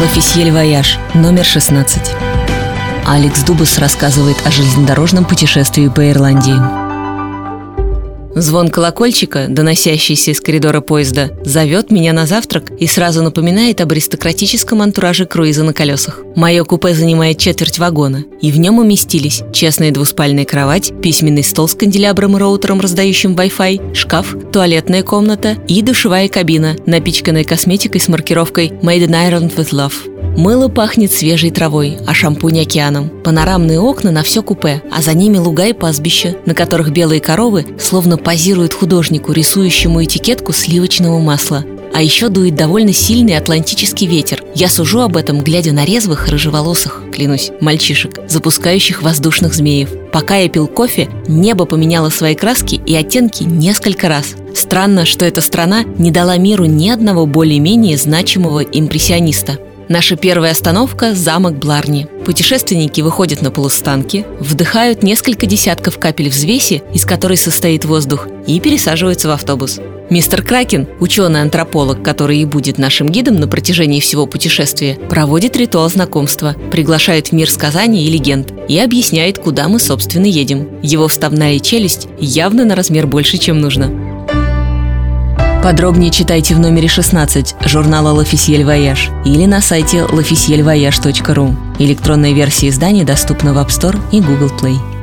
L'Officiel Voyage, номер 16. Алекс Дубас рассказывает о железнодорожном путешествии по Ирландии. Звон колокольчика, доносящийся из коридора поезда, зовет меня на завтрак и сразу напоминает об аристократическом антураже круиза на колесах. Мое купе занимает четверть вагона, и в нем уместились честная двуспальная кровать, письменный стол с канделябром и роутером, раздающим Wi-Fi, шкаф, туалетная комната и душевая кабина, напичканная косметикой с маркировкой «Made in Ireland with Love». Мыло пахнет свежей травой, а шампунь океаном. Панорамные окна на все купе, а за ними луга и пастбища, на которых белые коровы словно позируют художнику, рисующему этикетку сливочного масла. А еще дует довольно сильный атлантический ветер. Я сужу об этом, глядя на резвых, рыжеволосых, клянусь, мальчишек, запускающих воздушных змеев. Пока я пил кофе, небо поменяло свои краски и оттенки несколько раз. Странно, что эта страна не дала миру ни одного более-менее значимого импрессиониста. Наша первая остановка – замок Бларни. Путешественники выходят на полустанки, вдыхают несколько десятков капель взвеси, из которой состоит воздух, и пересаживаются в автобус. Мистер Кракен, ученый-антрополог, который и будет нашим гидом на протяжении всего путешествия, проводит ритуал знакомства, приглашает в мир сказаний и легенд и объясняет, куда мы, собственно, едем. Его вставная челюсть явно на размер больше, чем нужно. Подробнее читайте в номере 16 журнала «L'Officiel Voyage» или на сайте lofficielvoyage.ru. Электронная версия издания доступна в App Store и Google Play.